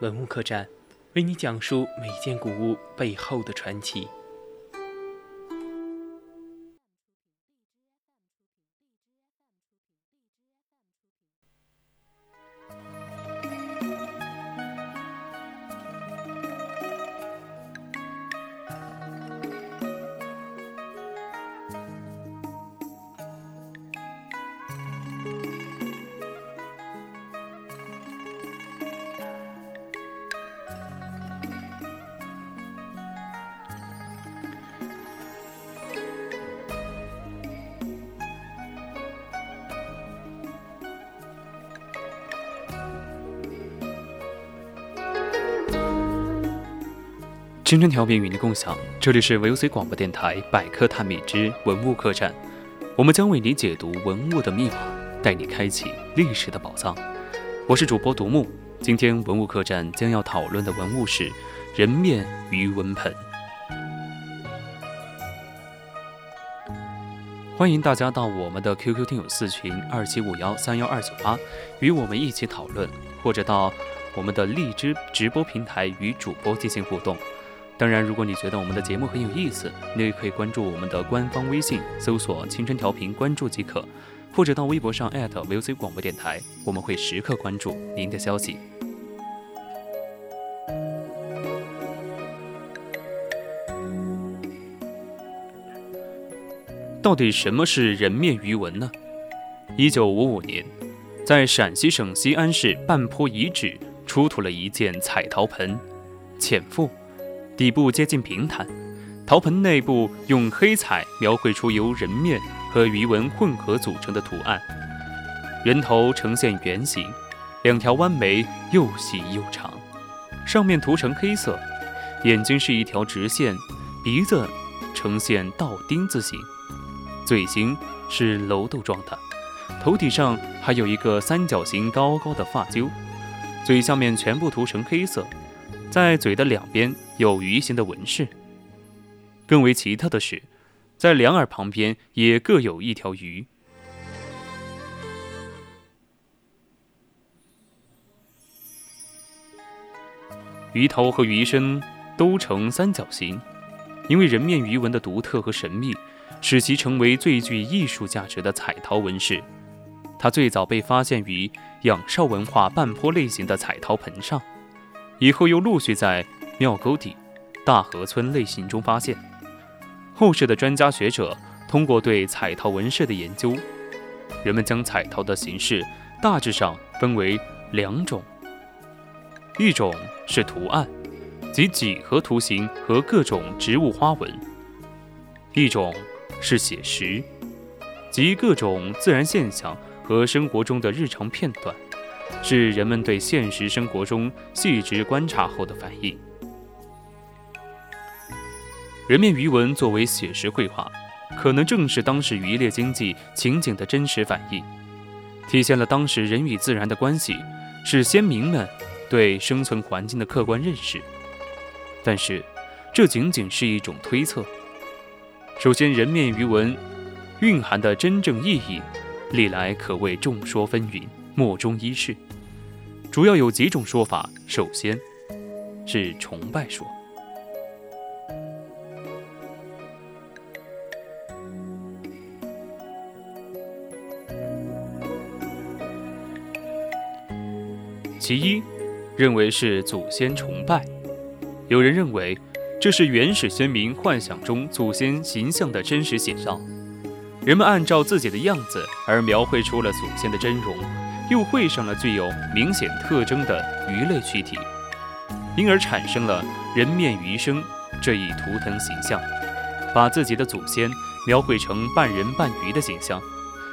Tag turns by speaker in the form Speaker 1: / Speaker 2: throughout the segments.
Speaker 1: 文物客栈，为你讲述每件古物背后的传奇。
Speaker 2: 青春调频与您共享，这里是 VOC 广播电台百科探秘之文物客栈，我们将为你解读文物的密码，带你开启历史的宝藏。我是主播独木，今天文物客栈将要讨论的文物是人面鱼纹盆。欢迎大家到我们的 QQ 听友四群二七五幺三幺二九八，与我们一起讨论，或者到我们的荔枝直播平台与主播进行互动。当然，如果你觉得我们的节目很有意思，你也可以关注我们的官方微信，搜索“青春调频”，关注即可；或者到微博上 @VOC 广播电台，我们会时刻关注您的消息。到底什么是人面鱼纹呢？一九五五年，在陕西省西安市半坡遗址出土了一件彩陶盆，浅腹。底部接近平坦，陶盆内部用黑彩描绘出由人面和鱼纹混合组成的图案。人头呈现圆形，两条弯眉又细又长，上面涂成黑色，眼睛是一条直线，鼻子呈现倒丁字形，嘴型是楼豆状的，头顶上还有一个三角形高高的发揪，嘴下面全部涂成黑色。在嘴的两边有鱼形的纹饰。更为奇特的是，在两耳旁边也各有一条鱼。鱼头和鱼身都呈三角形，因为人面鱼纹的独特和神秘，使其成为最具艺术价值的彩陶纹饰。它最早被发现于仰韶文化半坡类型的彩陶盆上。以后又陆续在庙沟底、大河村类型中发现。后世的专家学者通过对彩陶纹饰的研究，人们将彩陶的形式大致上分为两种：一种是图案，即几何图形和各种植物花纹；一种是写实，即各种自然现象和生活中的日常片段。是人们对现实生活中细致观察后的反应。人面鱼纹作为写实绘画，可能正是当时渔猎经济情景的真实反映，体现了当时人与自然的关系，是先民们对生存环境的客观认识。但是，这仅仅是一种推测。首先，人面鱼纹蕴含的真正意义，历来可谓众说纷纭。莫衷一是，主要有几种说法。首先，是崇拜说。其一，认为是祖先崇拜。有人认为，这是原始先民幻想中祖先形象的真实写照，人们按照自己的样子而描绘出了祖先的真容。又绘上了具有明显特征的鱼类躯体，因而产生了人面鱼身这一图腾形象，把自己的祖先描绘成半人半鱼的形象，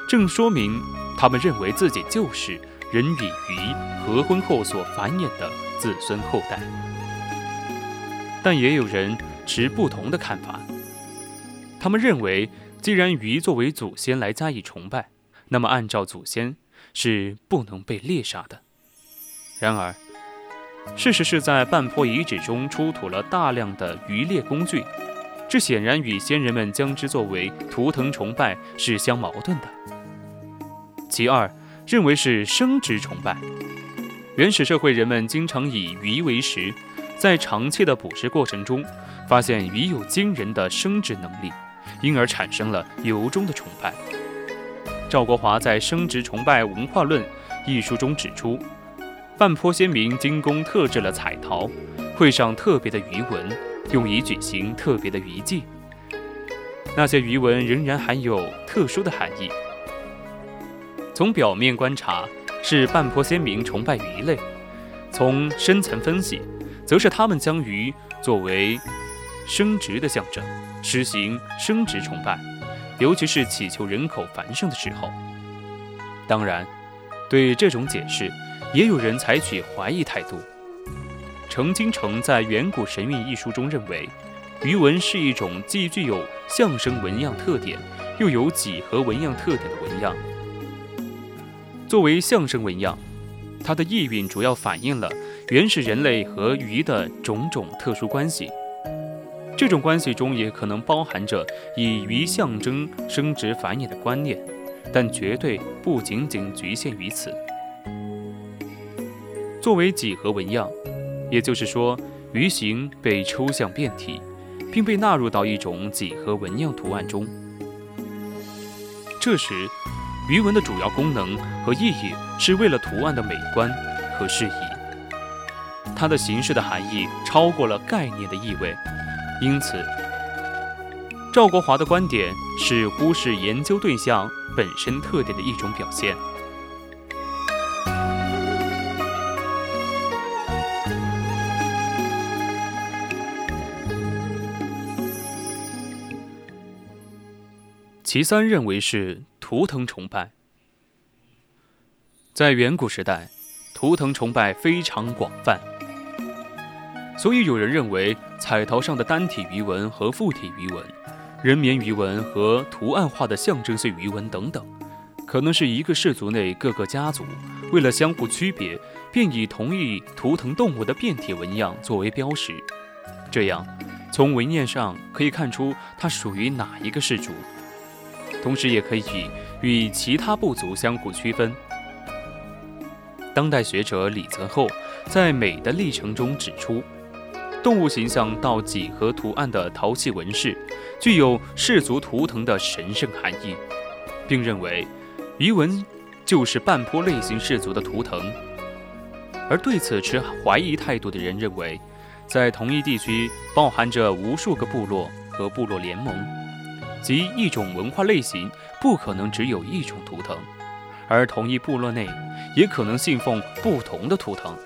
Speaker 2: 正说明他们认为自己就是人与鱼合婚后所繁衍的子孙后代。但也有人持不同的看法。他们认为，既然鱼作为祖先来加以崇拜，那么按照祖先是不能被猎杀的。然而，事实是在半坡遗址中出土了大量的渔猎工具，这显然与先人们将之作为图腾崇拜是相矛盾的。其二，认为是生殖崇拜。原始社会人们经常以鱼为食，在长期的捕食过程中，发现鱼有惊人的生殖能力，因而产生了由衷的崇拜。赵国华在《生殖崇拜文化论》一书中指出。半坡先民精工特制了彩陶，绘上特别的鱼纹，用以举行特别的鱼祭。那些鱼纹仍然含有特殊的含义。从表面观察，是半坡先民崇拜鱼类；从深层分析，则是他们将鱼作为生殖的象征，实行生殖崇拜，尤其是祈求人口繁盛的时候。当然，对这种解释。也有人采取怀疑态度。程金城在《远古神韵》一书中认为，鱼纹是一种既具有象声纹样特点，又有几何纹样特点的纹样。作为象声纹样，它的意蕴主要反映了原始人类和鱼的种种特殊关系。这种关系中也可能包含着以鱼象征生殖繁衍的观念，但绝对不仅仅局限于此。作为几何纹样，也就是说，鱼形被抽象变体，并被纳入到一种几何纹样图案中。这时，鱼纹的主要功能和意义是为了图案的美观和适宜，它的形式的含义超过了概念的意味。因此，赵国华的观点是忽视研究对象本身特点的一种表现。其三认为是图腾崇拜。在远古时代，图腾崇拜非常广泛，所以有人认为彩陶上的单体鱼纹和复体鱼纹、人面鱼纹和图案化的象征性鱼纹等等，可能是一个氏族内各个家族为了相互区别，便以同一图腾动物的变体纹样作为标识，这样从纹样上可以看出它属于哪一个氏族。同时，也可以与其他部族相互区分。当代学者李泽厚在《美的历程》中指出，动物形象到几何图案的陶器纹饰具有氏族图腾的神圣含义，并认为鱼纹就是半坡类型氏族的图腾。而对此持怀疑态度的人认为，在同一地区包含着无数个部落和部落联盟。即一种文化类型不可能只有一种图腾，而同一部落内也可能信奉不同的图腾。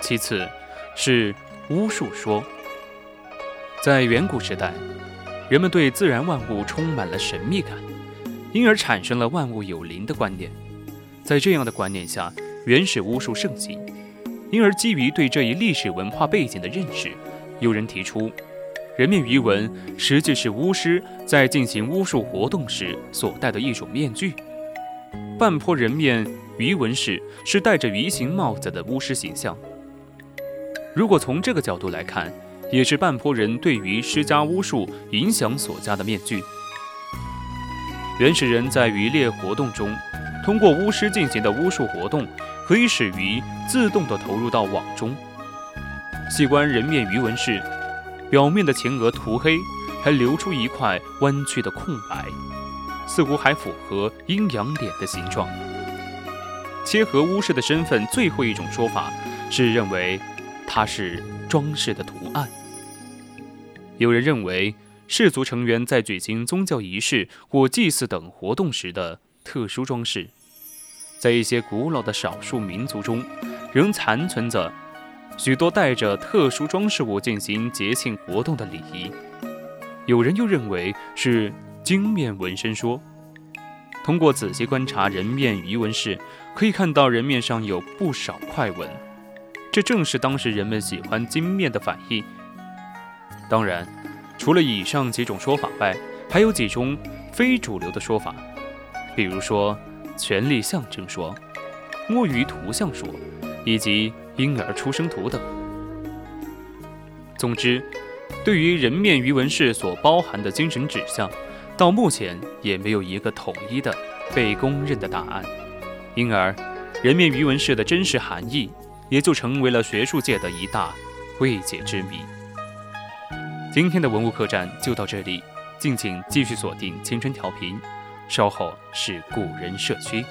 Speaker 2: 其次，是巫术说。在远古时代，人们对自然万物充满了神秘感，因而产生了万物有灵的观念。在这样的观念下，原始巫术盛行，因而基于对这一历史文化背景的认识，有人提出。人面鱼纹实际是巫师在进行巫术活动时所戴的一种面具。半坡人面鱼纹饰是戴着鱼形帽子的巫师形象。如果从这个角度来看，也是半坡人对于施加巫术影响所加的面具。原始人在渔猎活动中，通过巫师进行的巫术活动，可以使鱼自动地投入到网中。细观人面鱼纹饰。表面的前额涂黑，还留出一块弯曲的空白，似乎还符合阴阳脸的形状。切合巫师的身份，最后一种说法是认为它是装饰的图案。有人认为氏族成员在举行宗教仪式或祭祀等活动时的特殊装饰，在一些古老的少数民族中，仍残存着。许多带着特殊装饰物进行节庆活动的礼仪，有人又认为是金面纹身说。通过仔细观察人面鱼纹饰，可以看到人面上有不少块纹，这正是当时人们喜欢金面的反应。当然，除了以上几种说法外，还有几种非主流的说法，比如说权力象征说、摸鱼图像说，以及婴儿出生图等。总之，对于人面鱼纹饰所包含的精神指向，到目前也没有一个统一的被公认的答案，因而人面鱼纹饰的真实含义也就成为了学术界的一大未解之谜。今天的文物客栈就到这里，敬请继续锁定青春调频，稍后是古人社区。